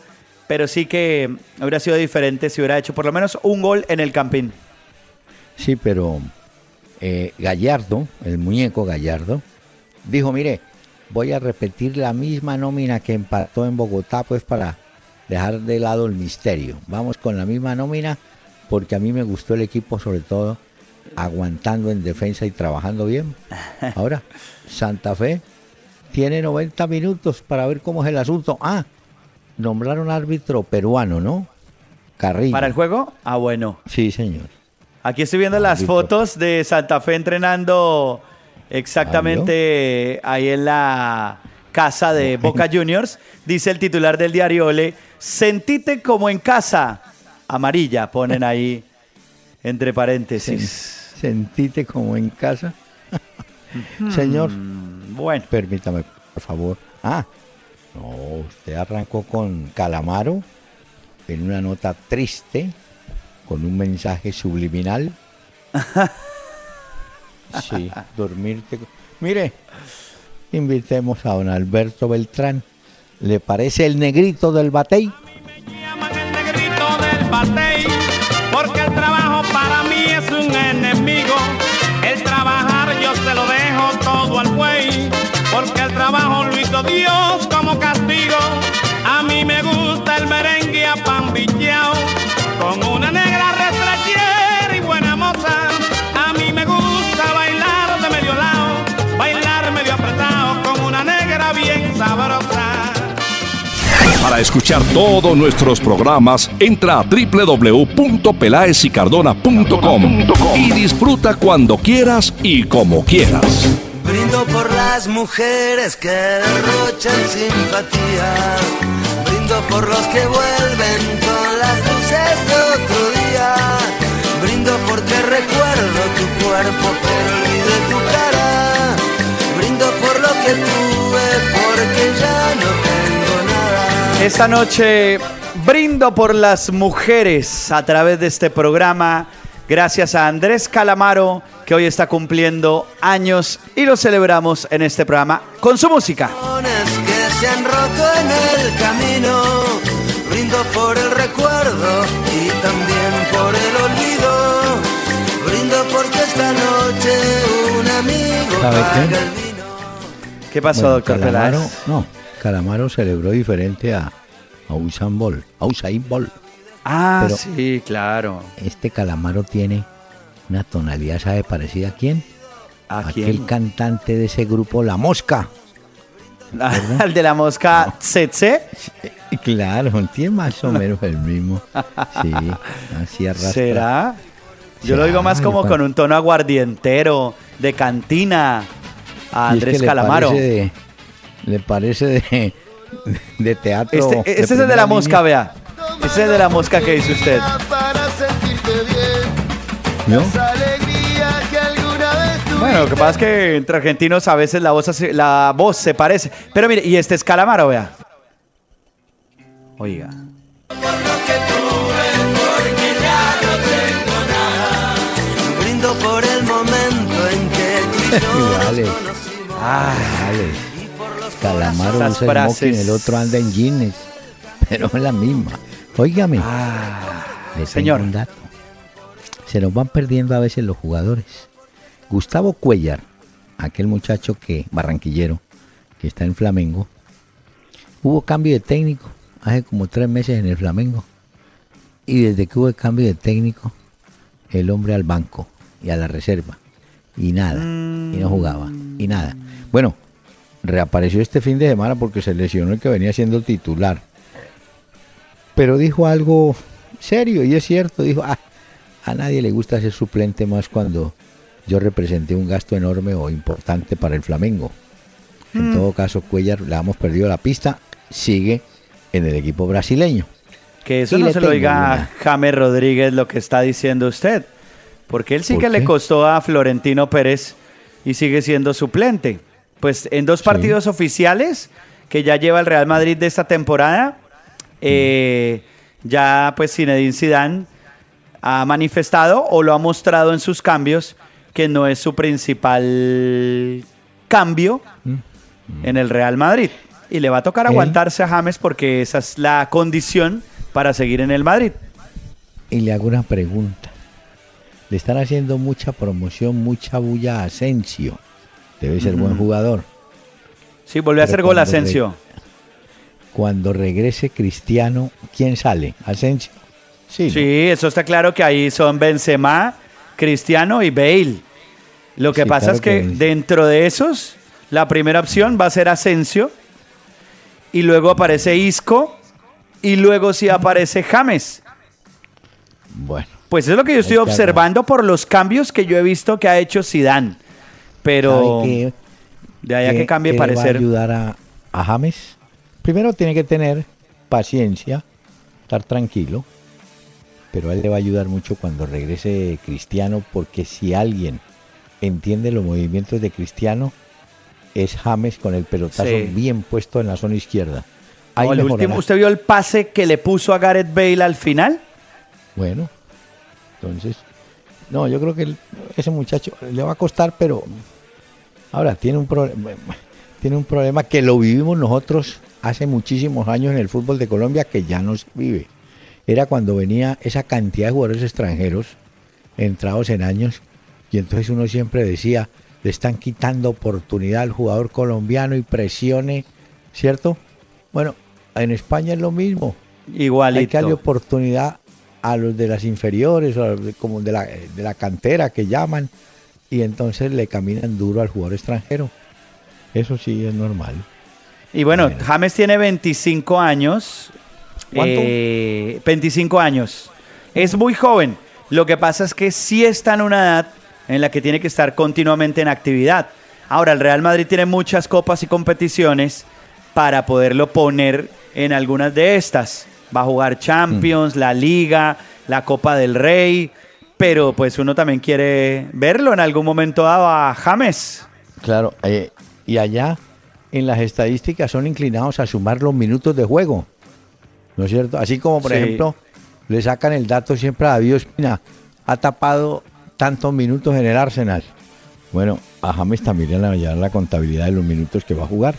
S3: pero sí que hubiera sido diferente si hubiera hecho por lo menos un gol en el Campín.
S2: Sí, pero eh, Gallardo, el muñeco Gallardo, dijo, mire, voy a repetir la misma nómina que empató en Bogotá, pues para dejar de lado el misterio. Vamos con la misma nómina porque a mí me gustó el equipo, sobre todo aguantando en defensa y trabajando bien. Ahora, Santa Fe tiene 90 minutos para ver cómo es el asunto. Ah, nombraron árbitro peruano, ¿no?
S3: Carrillo. ¿Para el juego? Ah, bueno.
S2: Sí, señor.
S3: Aquí estoy viendo las fotos de Santa Fe entrenando exactamente ahí en la casa de Boca Juniors. Dice el titular del diario Ole, sentite como en casa. Amarilla, ponen ahí entre paréntesis.
S2: Sentite como en casa. Señor, bueno. Permítame, por favor. Ah, no, usted arrancó con Calamaro en una nota triste, con un mensaje subliminal. Sí, dormirte. Mire, invitemos a don Alberto Beltrán. ¿Le parece el negrito del batey?
S5: combatéis, porque el trabajo para mí es un enemigo. El trabajar yo se lo dejo todo al buey, porque el trabajo lo hizo Dios como castigo.
S1: Escuchar todos nuestros programas, entra a www.pelaesicardona.com y disfruta cuando quieras y como quieras.
S6: Brindo por las mujeres que derrochan simpatía. Brindo por los que vuelven con las luces de otro día. Brindo porque recuerdo tu cuerpo pero olvido tu cara. Brindo por lo que tuve porque ya no.
S3: Esta noche brindo por las mujeres a través de este programa. Gracias a Andrés Calamaro, que hoy está cumpliendo años y lo celebramos en este programa con su música.
S6: que se han roto en el camino. Brindo por el recuerdo y también por el olvido. Brindo porque esta noche un amigo
S2: ¿Sabe
S6: paga
S2: qué?
S6: el vino.
S3: ¿Qué pasó,
S2: Bueno,
S3: doctor
S2: Calamaro,
S3: Peláez?
S2: no, Calamaro celebró diferente a, a Usain Bolt. A Usain Bolt.
S3: Ah,
S2: Pero-
S3: sí, claro.
S2: Este Calamaro tiene una tonalidad, ¿sabe? Parecida a quién?
S3: ¿A
S2: Aquel
S3: quién?
S2: cantante de ese grupo, La Mosca.
S3: Al de la mosca Tsetse.
S2: Y Claro, tiene más o menos el mismo. Sí, así arrastra.
S3: ¿Será? Yo lo digo más como con un tono aguardientero, de cantina, a
S2: Y es que
S3: Andrés
S2: le
S3: Calamaro.
S2: parece de- le parece de, de teatro.
S3: Este, este es el de la mosca,
S2: línea,
S3: vea. Este es el de la mosca que dice usted.
S2: ¿no?
S3: Bueno, lo que pasa es que entre argentinos a veces la voz, se- la voz se parece. Pero mire, y este es Calamaro, vea. Oiga.
S6: Brindo por el momento en que tú y
S2: Calamaro
S3: Esas
S2: usa
S3: frases.
S2: smoking, el otro anda en jeans. Pero es la misma. Óigame,
S3: ah. señor.
S2: un dato. Se nos van perdiendo a veces los jugadores. Gustavo Cuellar, aquel muchacho que, barranquillero, que está en Flamengo, hubo cambio de técnico hace como tres meses en el Flamengo. Y desde que hubo el cambio de técnico, el hombre al banco y a la reserva. Y nada. Y no jugaba. Y nada. Bueno, reapareció este fin de semana porque se lesionó el que venía siendo titular. Pero dijo algo serio y es cierto. Dijo, "Ah, a nadie le gusta ser suplente más cuando yo representé un gasto enorme o importante para el Flamengo. En todo caso, Cuellar le hemos perdido la pista. Sigue en el equipo brasileño.
S3: Que eso
S2: Y
S3: no se lo diga a
S2: una.
S3: James Rodríguez lo que está diciendo usted. Porque él sí
S2: ¿Por
S3: que le costó a Florentino Pérez y sigue siendo suplente. Pues en dos partidos oficiales que ya lleva el Real Madrid de esta temporada, eh, ya pues Zinedine Zidane ha manifestado o lo ha mostrado en sus cambios que no es su principal cambio en el Real Madrid. Y le va a tocar
S2: Él-
S3: aguantarse a James porque esa es la condición para seguir en el Madrid.
S2: Y le hago una pregunta. Le están haciendo mucha promoción, mucha bulla a Asensio. Debe ser buen jugador.
S3: Sí, volvió a hacer gol Asensio.
S2: Cuando regrese Cristiano, ¿quién sale? ¿Asensio? Sí.
S3: Sí,
S2: ¿no?
S3: eso está claro que ahí son Benzema, Cristiano y Bale. Lo que
S2: Sí,
S3: pasa
S2: claro
S3: es que
S2: que-
S3: dentro de esos, la primera opción va a ser Asensio y luego aparece Isco y luego sí aparece James.
S2: Bueno,
S3: Pues es lo que yo estoy observando por los cambios que yo he visto que ha hecho Zidane. Pero
S2: ¿sabe qué-
S3: de allá
S2: qué-
S3: que cambie
S2: qué le va a
S3: parecer.
S2: ayudar a, a James? Primero tiene que tener paciencia, estar tranquilo. Pero a él le va a ayudar mucho cuando regrese Cristiano, porque si alguien entiende los movimientos de Cristiano, es James con el pelotazo
S3: Sí.
S2: bien puesto en la zona izquierda. Ahí
S3: No, el último, ¿Usted vio el pase que le puso a Gareth Bale al final?
S2: Bueno, entonces, no, yo creo que el- ese muchacho le va a costar, pero ahora tiene un problema, tiene un problema que lo vivimos nosotros hace muchísimos años en el fútbol de Colombia que ya no se vive. era cuando venía esa cantidad de jugadores extranjeros entrados en años y entonces uno siempre decía, le están quitando oportunidad al jugador colombiano y presione, ¿cierto? Bueno, en España es lo mismo.
S3: Igual
S2: Hay que darle oportunidad a los de las inferiores, o como de la, de la cantera que llaman, y entonces le caminan duro al jugador extranjero. Eso sí es normal.
S3: Y bueno, James tiene 25 años.
S2: ¿Cuánto?
S3: 25 eh, años. Es muy joven. Lo que pasa es que sí está en una edad en la que tiene que estar continuamente en actividad. Ahora, el Real Madrid tiene muchas copas y competiciones para poderlo poner en algunas de estas. Va a jugar Champions, la Liga, la Copa del Rey, pero pues uno también quiere verlo en algún momento dado a James.
S2: Claro, eh, y allá en las estadísticas son inclinados a sumar los minutos de juego, ¿no es cierto? Así como, por ejemplo, le sacan el dato siempre a David Espina, ha tapado tantos minutos en el Arsenal. Bueno, a James también le van a llevar la contabilidad de los minutos que va a jugar.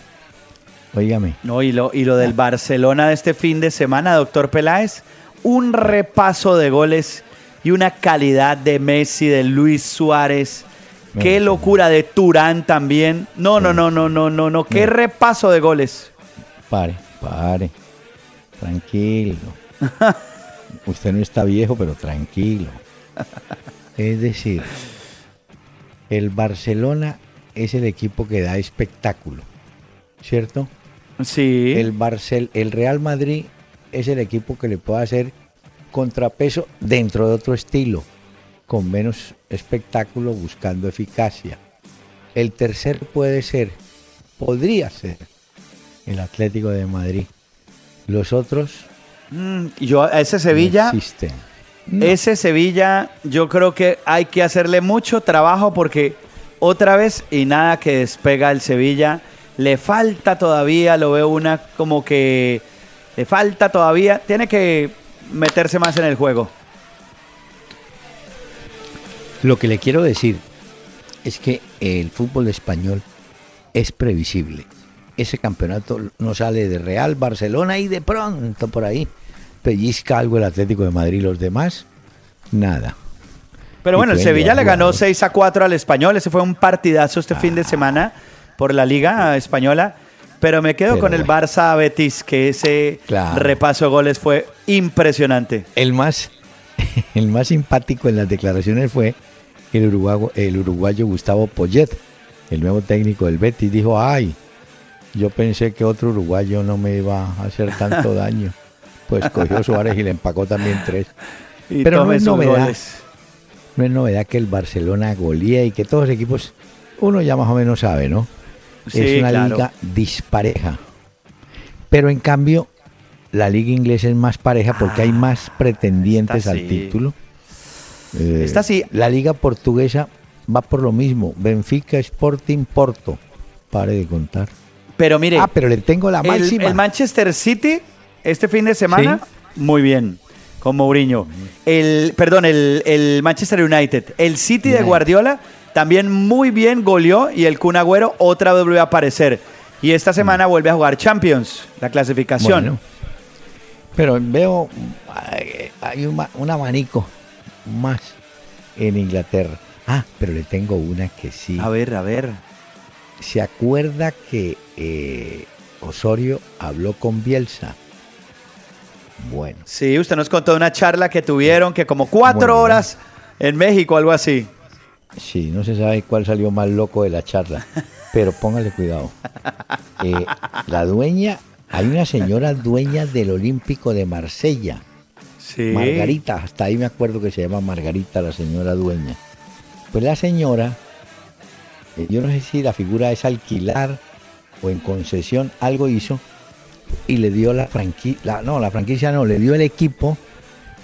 S2: Óigame.
S3: No, y lo, y lo del Barcelona de este fin de semana, doctor Peláez, un repaso de goles y una calidad de Messi, de Luis Suárez. Qué locura de Turán también. No, no, no, no, no, no, no. Qué repaso de goles.
S2: Pare, pare. Tranquilo. Usted no está viejo, pero tranquilo. Es decir, el Barcelona es el equipo que da espectáculo, ¿cierto?
S3: Sí.
S2: El, Barcel el Real Madrid es el equipo que le puede hacer contrapeso dentro de otro estilo, con menos espectáculo, buscando eficacia. El tercer puede ser, podría ser, el Atlético de Madrid. Los otros.
S3: Mm, yo, ese Sevilla. Ese Sevilla, yo creo que hay que hacerle mucho trabajo porque otra vez y nada que despega el Sevilla le falta todavía, lo veo una como que le falta todavía, tiene que meterse más en el juego.
S2: Lo que le quiero decir es que el fútbol español es previsible. Ese campeonato no sale de Real, Barcelona y de pronto por ahí pellizca algo el Atlético de Madrid. Los demás, nada.
S3: Pero bueno, el Sevilla le ganó 6 a 4 al español. Ese fue un partidazo este fin de ah. semana por la Liga Española. Pero me quedo con el Barça Betis, que ese repaso de goles fue impresionante.
S2: El más, el más simpático en las declaraciones fue el uruguayo, el uruguayo Gustavo Poyet, el nuevo técnico del Betis. Dijo, ay, yo pensé que otro uruguayo no me iba a hacer tanto daño. Pues cogió Suárez y le empacó también tres. Pero no es novedad. No es novedad que el Barcelona golía y que todos los equipos, uno ya más o menos sabe, ¿no? Es una liga dispareja. Pero en cambio, la liga inglesa es más pareja porque hay ah, más pretendientes al título.
S3: Eh, Esta sí.
S2: La liga portuguesa va por lo mismo. Benfica, Sporting, Porto. Pare de contar.
S3: Pero mire.
S2: Ah, pero le tengo la máxima.
S3: El, Manchester City, este fin de semana, muy bien. Con Mourinho. El, perdón, el, Manchester United. El City de Guardiola también muy bien goleó y el Kun Agüero otra vez volvió a aparecer. Y esta semana vuelve a jugar Champions, la clasificación.
S2: pero veo, hay un, abanico más en Inglaterra. Ah, pero le tengo una que sí.
S3: A ver, a ver.
S2: ¿Se acuerda que eh, Osorio habló con Bielsa? Bueno.
S3: Sí, usted nos contó una charla que tuvieron que como cuatro horas en México, algo así.
S2: Sí, no se sabe cuál salió más loco de la charla, pero póngale cuidado. Eh, la dueña, hay una señora dueña del Olímpico de Marsella. Sí. Margarita, hasta ahí me acuerdo que se llama Margarita, la señora dueña. Pues la señora, eh, yo no sé si la figura es alquilar o en concesión, algo hizo y le dio la franquicia, no, la franquicia no, le dio el equipo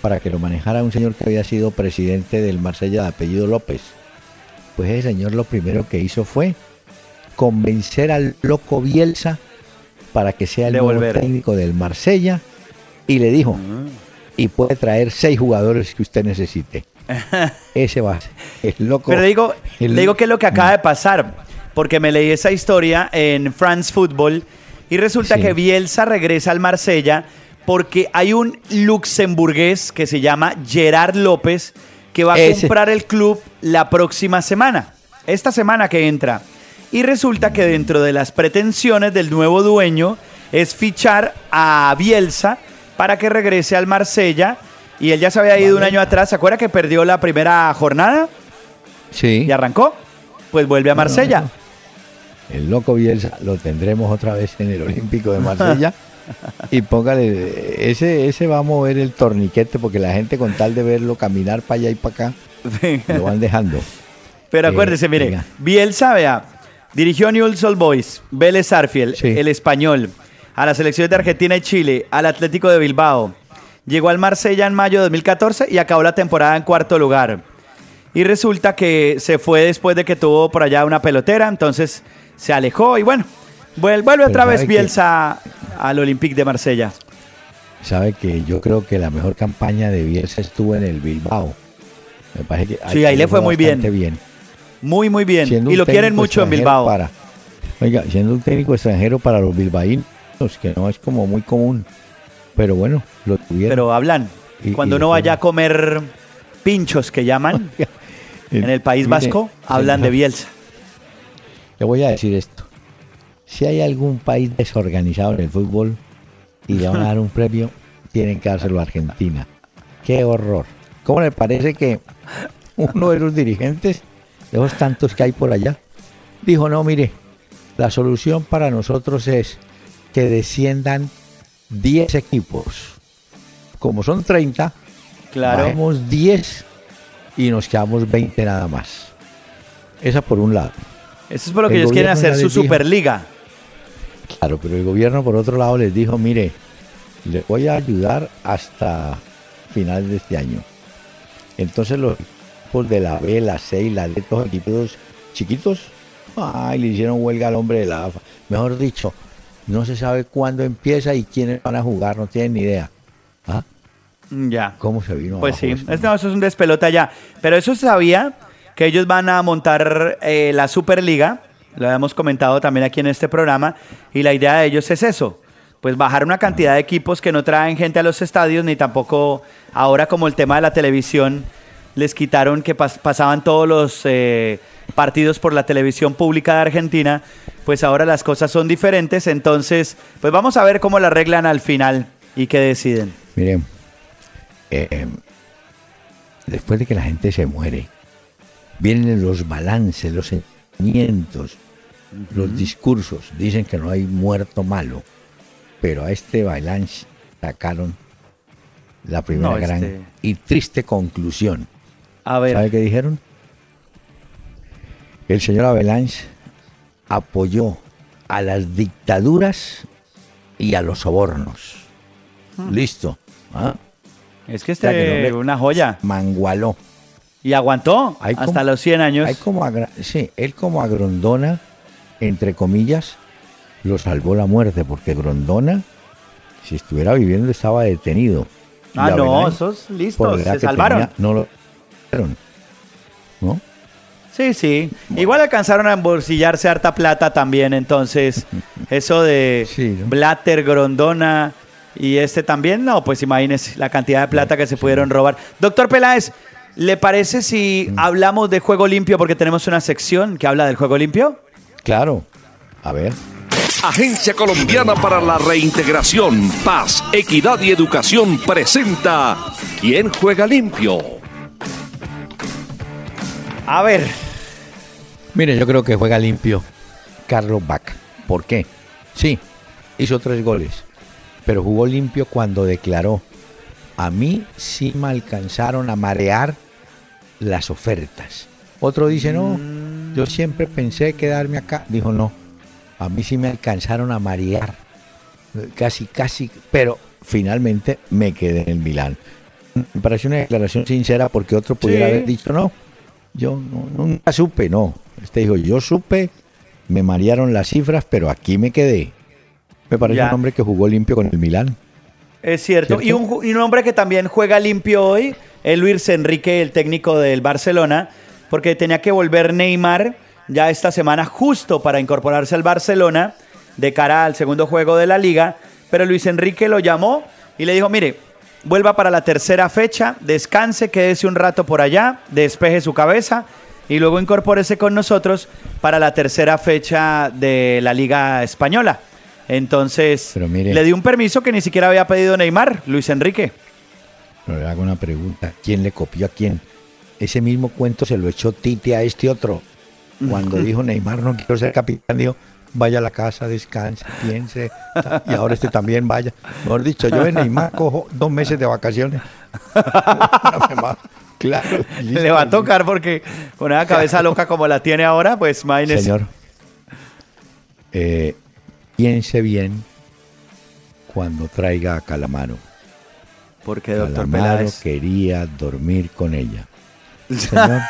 S2: para que lo manejara un señor que había sido presidente del Marsella de apellido López. Pues ese señor lo primero que hizo fue convencer al loco Bielsa para que sea el nuevo técnico del Marsella y le dijo, ah. y puede traer seis jugadores que usted necesite. Ese va a ser el loco.
S3: Pero digo, le digo que es lo que acaba de pasar, porque me leí esa historia en France Football y resulta que Bielsa regresa al Marsella porque hay un luxemburgués que se llama Gerard López que va a
S2: Ese.
S3: comprar el club la próxima semana, esta semana que entra. Y resulta que dentro de las pretensiones del nuevo dueño es fichar a Bielsa para que regrese al Marsella. Y él ya se había ido un año atrás. ¿Se acuerda que perdió la primera jornada
S2: Sí.
S3: y arrancó? Pues vuelve a Marsella.
S2: El loco Bielsa lo tendremos otra vez en el Olímpico de Marsella. y póngale, ese, ese va a mover el torniquete porque la gente con tal de verlo caminar para allá y para acá, lo van dejando.
S3: Pero
S2: Eh,
S3: acuérdese, mire,
S2: venga.
S3: Bielsa, vea, dirigió a Newell's Old Boys, Vélez Arfield,
S2: Sí.
S3: el Español, a las selecciones de Argentina y Chile, al Atlético de Bilbao. Llegó al Marsella en mayo de 2014 y acabó la temporada en cuarto lugar. Y resulta que se fue después de que tuvo por allá una pelotera, entonces se alejó y bueno, vuel- vuelve
S2: Pero
S3: otra vez. Bielsa al Olympique de Marsella.
S2: Sabe que yo creo que la mejor campaña de Bielsa estuvo en el Bilbao. Me parece que
S3: Sí, ahí le fue muy bien. Muy, muy bien.
S2: Siendo
S3: Y lo quieren mucho en Bilbao.
S2: Para, oiga, siendo un técnico extranjero para los bilbaínos, que no es como muy común. Pero bueno, lo tuvieron.
S3: Pero hablan.
S2: Y-
S3: Cuando
S2: y
S3: uno vaya a comer pinchos que llaman en el País
S2: Mire,
S3: Vasco, hablan de Bielsa.
S2: Le voy a decir esto. Si hay algún país desorganizado en el fútbol y le van a dar un premio, tienen que dárselo a Argentina. ¡Qué horror! ¿Cómo le parece que uno de los dirigentes, de los tantos que hay por allá, dijo, no, mire, la solución para nosotros es que desciendan 10 equipos. Como son 30,
S3: Claro.
S2: bajemos 10 y nos quedamos 20 nada más. Esa por un lado.
S3: Eso es por lo que
S2: El
S3: ellos quieren hacer su
S2: dijo.
S3: Superliga.
S2: Claro, pero el gobierno por otro lado les dijo, mire, les voy a ayudar hasta final de este año. Entonces los equipos de la B, la C y la D, todos equipos chiquitos, ay, le hicieron huelga al hombre de la AFA. Mejor dicho, no se sabe cuándo empieza y quiénes van a jugar, no tienen ni idea. ¿Ah?
S3: Mm, Ya.
S2: ¿Cómo se vino
S3: Pues sí,
S2: esto?
S3: es- no, eso es un despelote ya. Pero eso sabía que ellos van a montar eh, la Superliga, lo habíamos comentado también aquí en este programa, y la idea de ellos es eso, pues bajar una cantidad de equipos que no traen gente a los estadios, ni tampoco ahora como el tema de la televisión, les quitaron que pas- pasaban todos los eh, partidos por la televisión pública de Argentina, pues ahora las cosas son diferentes, entonces pues vamos a ver cómo la arreglan al final y qué deciden.
S2: Miren, eh, después de que la gente se muere, vienen los balances, los sentimientos, los discursos. Dicen que no hay muerto malo, pero a este balance sacaron la primera
S3: No,
S2: gran
S3: este-
S2: y triste conclusión.
S3: A ver.
S2: ¿Sabe qué dijeron? El señor Avalanche apoyó a las dictaduras y a los sobornos. Listo. ¿ah?
S3: Es que
S2: O sea, que
S3: este
S2: hombre
S3: una joya.
S2: Mangualó.
S3: Y aguantó
S2: Hay
S3: hasta
S2: como-
S3: los 100 años.
S2: Hay como sí, él como a Grondona, entre comillas, lo salvó la muerte, porque Grondona, si estuviera viviendo, estaba detenido.
S3: Ah, no, esos listos, se salvaron.
S2: tenía, no lo ¿No?
S3: Sí, sí. Igual alcanzaron a embolsillarse harta plata también, entonces eso de
S2: Sí, ¿no?
S3: Blatter, Grondona y este también, no, pues imagínese la cantidad de plata que se pudieron robar. Doctor Peláez, ¿le parece si hablamos de juego limpio porque tenemos una sección que habla del juego limpio?
S2: Claro. A ver.
S1: Agencia Colombiana para la Reintegración, Paz, Equidad y Educación presenta ¿Quién juega limpio?
S3: A ver,
S2: Mire, yo creo que juega limpio Carlos Vaca. ¿Por qué? Sí, hizo tres goles, pero jugó limpio cuando declaró, a mí sí me alcanzaron a marear las ofertas. Otro dice, no, yo siempre pensé quedarme acá. Dijo, no, a mí sí me alcanzaron a marear. Casi, casi, pero finalmente me quedé en el Milán. Me parece una declaración sincera porque otro pudiera
S3: Sí.
S2: haber dicho, no, yo no- nunca supe, no. Este dijo, yo supe, me marearon las cifras, pero aquí me quedé. Me parece
S3: Ya.
S2: un hombre que jugó limpio con el Milán.
S3: Es cierto.
S2: ¿Cierto?
S3: Y, un, y un hombre que también juega limpio hoy, es Luis Enrique, el técnico del Barcelona, porque tenía que volver Neymar ya esta semana justo para incorporarse al Barcelona de cara al segundo juego de la liga, pero Luis Enrique lo llamó y le dijo, mire, vuelva para la tercera fecha, descanse, quédese un rato por allá, despeje su cabeza y luego incorpórese con nosotros para la tercera fecha de la Liga Española. Entonces, le dio un permiso que ni siquiera había pedido Neymar, Luis Enrique.
S2: Pero le hago una pregunta, ¿quién le copió a quién? Ese mismo cuento se lo echó Tite a este otro. Cuando dijo Neymar no quiero ser capitán, dijo, vaya a la casa, descanse, piense, y ahora este también vaya. Mejor dicho, yo en Neymar cojo dos meses de vacaciones.
S3: claro. Le va a tocar porque con una cabeza loca como la tiene ahora, pues imagínese.
S2: Señor, eh, piense bien cuando traiga a Calamaro.
S3: Porque doctor
S2: Calamaro quería dormir con ella. Señor,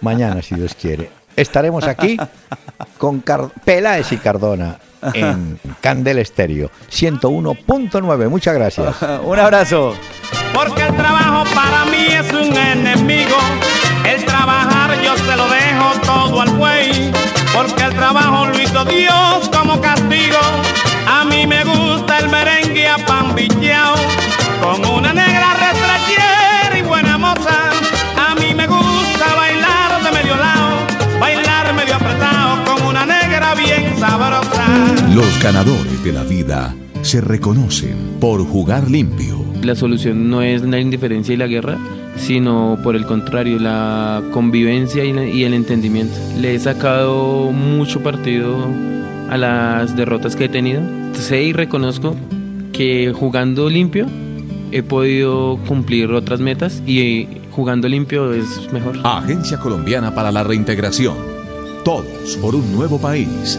S2: mañana, si Dios quiere, estaremos aquí con Car Peláez y Cardona en Candel Estéreo 101.9. Muchas gracias.
S3: Un abrazo.
S5: Porque el trabajo para mí es un enemigo. El trabajar yo se lo dejo todo al buey. Porque el trabajo lo hizo Dios como castigo. A mí me gusta el merengue a pan con una negra
S1: Los ganadores de la vida se reconocen por jugar limpio.
S10: La solución no es la indiferencia y la guerra, sino por el contrario, la convivencia y, el entendimiento. Le he sacado mucho partido a las derrotas que he tenido. Sé y reconozco que jugando limpio he podido cumplir otras metas y jugando limpio es mejor.
S1: Agencia Colombiana para la Reintegración. Todos por un nuevo país.